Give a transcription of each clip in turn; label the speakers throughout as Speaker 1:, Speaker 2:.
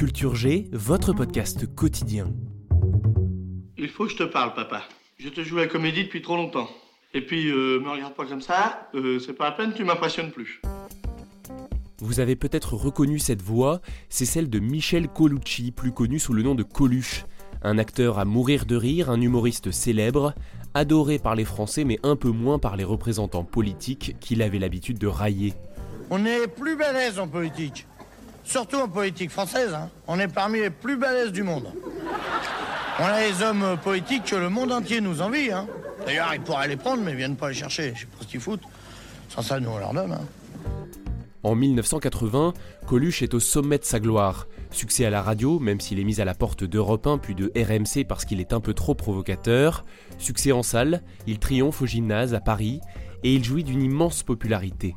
Speaker 1: Culture G, votre podcast quotidien.
Speaker 2: Il faut que je te parle, papa. Je te joue la comédie depuis trop longtemps. Et puis, euh, me regarde pas comme ça, euh, c'est pas la peine, tu m'impressionnes plus.
Speaker 1: Vous avez peut-être reconnu cette voix, c'est celle de Michel Colucci, plus connu sous le nom de Coluche. Un acteur à mourir de rire, un humoriste célèbre, adoré par les Français mais un peu moins par les représentants politiques qu'il avait l'habitude de railler.
Speaker 3: On est plus balèze en politique. Surtout en politique française. hein. On est parmi les plus balèzes du monde. On a les hommes politiques que le monde entier nous envie. hein. D'ailleurs, ils pourraient les prendre, mais ils viennent pas les chercher. Je sais pas ce qu'ils foutent. Sans ça, nous, on leur donne. hein.
Speaker 1: En 1980, Coluche est au sommet de sa gloire. Succès à la radio, même s'il est mis à la porte d'Europe 1 puis de RMC parce qu'il est un peu trop provocateur. Succès en salle, il triomphe au gymnase à Paris et il jouit d'une immense popularité.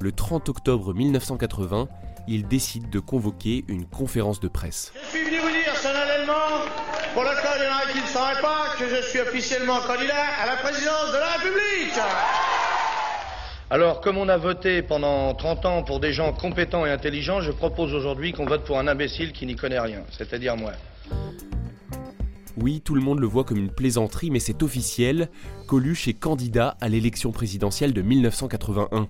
Speaker 1: Le 30 octobre 1980, il décide de convoquer une conférence de presse.
Speaker 2: Je suis venu vous dire solennellement, pour le cas il y en a qui ne sauraient pas, que je suis officiellement candidat à la présidence de la République.
Speaker 3: Alors, comme on a voté pendant 30 ans pour des gens compétents et intelligents, je propose aujourd'hui qu'on vote pour un imbécile qui n'y connaît rien, c'est-à-dire moi.
Speaker 1: Oui, tout le monde le voit comme une plaisanterie, mais c'est officiel. Coluche est candidat à l'élection présidentielle de 1981.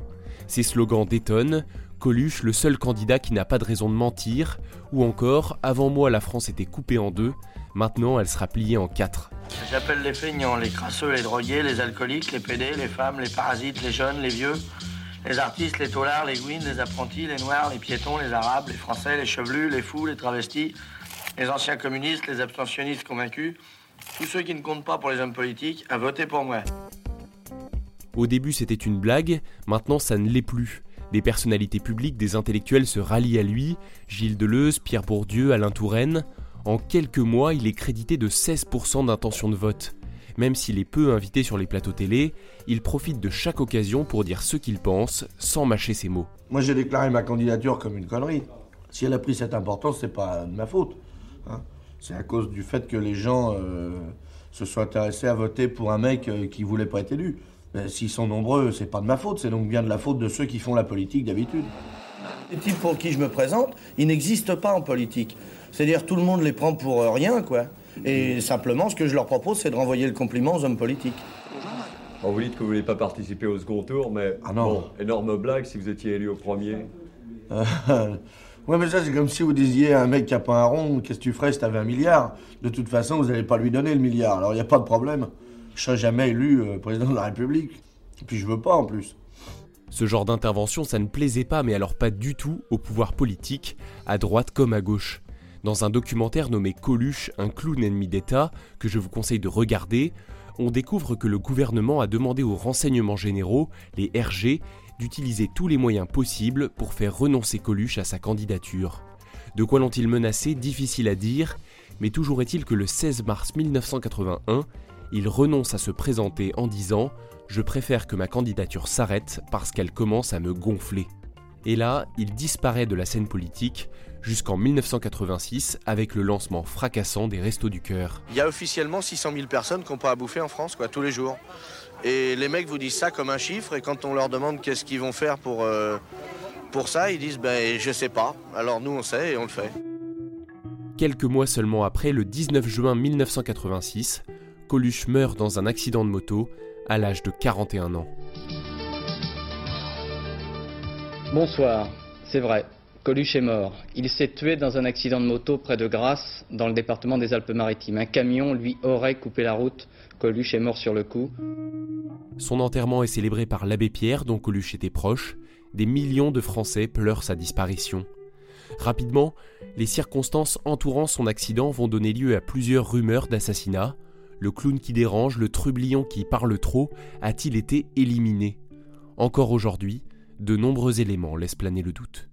Speaker 1: Ses slogans détonnent. Coluche, le seul candidat qui n'a pas de raison de mentir. Ou encore, avant moi, la France était coupée en deux. Maintenant, elle sera pliée en quatre.
Speaker 2: J'appelle les feignants, les crasseux, les drogués, les alcooliques, les pédés, les femmes, les parasites, les jeunes, les vieux, les artistes, les taulards, les gouines, les apprentis, les noirs, les piétons, les arabes, les français, les chevelus, les fous, les travestis, les anciens communistes, les abstentionnistes convaincus, tous ceux qui ne comptent pas pour les hommes politiques, à voter pour moi.
Speaker 1: Au début, c'était une blague, maintenant, ça ne l'est plus. Des personnalités publiques, des intellectuels se rallient à lui Gilles Deleuze, Pierre Bourdieu, Alain Touraine. En quelques mois, il est crédité de 16% d'intention de vote. Même s'il est peu invité sur les plateaux télé, il profite de chaque occasion pour dire ce qu'il pense, sans mâcher ses mots.
Speaker 4: Moi, j'ai déclaré ma candidature comme une connerie. Si elle a pris cette importance, c'est pas de ma faute. hein. C'est à cause du fait que les gens euh, se sont intéressés à voter pour un mec euh, qui voulait pas être élu. Mais S'ils sont nombreux, c'est pas de ma faute, c'est donc bien de la faute de ceux qui font la politique d'habitude.
Speaker 3: Les types pour qui je me présente, ils n'existent pas en politique. C'est-à-dire tout le monde les prend pour euh, rien, quoi. Et simplement, ce que je leur propose, c'est de renvoyer le compliment aux hommes politiques.
Speaker 5: Bon, vous dites que vous voulez pas participer au second tour, mais
Speaker 4: Ah non.
Speaker 5: bon, énorme blague si vous étiez élu au premier.
Speaker 4: ouais, mais ça, c'est comme si vous disiez à un mec qui a pas un rond, qu'est-ce que tu ferais si t'avais un milliard? De toute façon, vous n'allez pas lui donner le milliard, alors il n'y a pas de problème. Je serai jamais élu euh, président de la République. Et puis je veux pas en plus.
Speaker 1: Ce genre d'intervention, ça ne plaisait pas, mais alors pas du tout au pouvoir politique, à droite comme à gauche. Dans un documentaire nommé Coluche, un clown ennemi d'État, que je vous conseille de regarder, on découvre que le gouvernement a demandé aux renseignements généraux, les RG, d'utiliser tous les moyens possibles pour faire renoncer Coluche à sa candidature. De quoi l'ont-ils menacé? Difficile à dire, mais toujours est-il que le 16 mars 1981, il renonce à se présenter en disant Je préfère que ma candidature s'arrête parce qu'elle commence à me gonfler. Et là, il disparaît de la scène politique jusqu'en 1986 avec le lancement fracassant des Restos du Cœur.
Speaker 3: Il y a officiellement 600 000 personnes qui n'ont pas à bouffer en France, quoi, tous les jours. Et les mecs vous disent ça comme un chiffre, et quand on leur demande qu'est-ce qu'ils vont faire pour, euh, pour ça, ils disent ben je sais pas. Alors nous on sait et on le fait.
Speaker 1: Quelques mois seulement après, le 19 juin 1986, Coluche meurt dans un accident de moto à l'âge de 41 ans.
Speaker 6: Bonsoir, c'est vrai. Coluche est mort. Il s'est tué dans un accident de moto près de Grasse, dans le département des Alpes-Maritimes. Un camion lui aurait coupé la route. Coluche est mort sur le coup.
Speaker 1: Son enterrement est célébré par l'abbé Pierre, dont Coluche était proche. Des millions de Français pleurent sa disparition. Rapidement, les circonstances entourant son accident vont donner lieu à plusieurs rumeurs d'assassinat. Le clown qui dérange, le trublion qui parle trop, a-t-il été éliminé? Encore aujourd'hui, de nombreux éléments laissent planer le doute.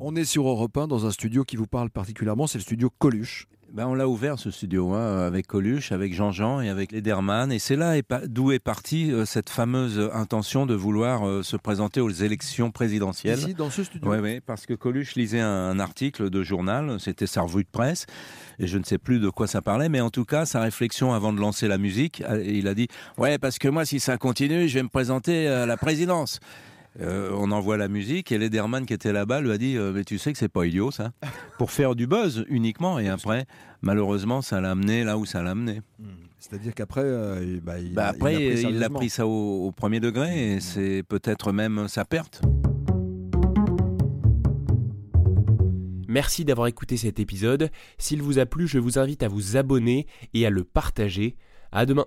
Speaker 7: On est sur Europe 1 dans un studio qui vous parle particulièrement, c'est le studio Coluche.
Speaker 8: Ben, on l'a ouvert ce studio hein, avec Coluche, avec Jean-Jean et avec Lederman. Et c'est là d'où est partie euh, cette fameuse intention de vouloir euh, se présenter aux élections présidentielles.
Speaker 7: Ici, dans ce studio
Speaker 8: Oui, ouais, parce que Coluche lisait un, article de journal, c'était sa revue de presse, et je ne sais plus de quoi ça parlait, mais en tout cas, sa réflexion avant de lancer la musique, euh, il a dit « Ouais, parce que moi, si ça continue, je vais me présenter à la présidence ». Euh, on envoie la musique et Lederman qui était là-bas lui a dit euh, mais tu sais que c'est pas idiot ça pour faire du buzz uniquement et après malheureusement ça l'a amené là où ça l'a amené.
Speaker 7: Hmm. C'est-à-dire qu'après euh, bah, il,
Speaker 8: bah, après il a pris ça au, premier degré et hmm. c'est peut-être même sa perte.
Speaker 1: Merci d'avoir écouté cet épisode. S'il vous a plu, je vous invite à vous abonner et à le partager. À demain.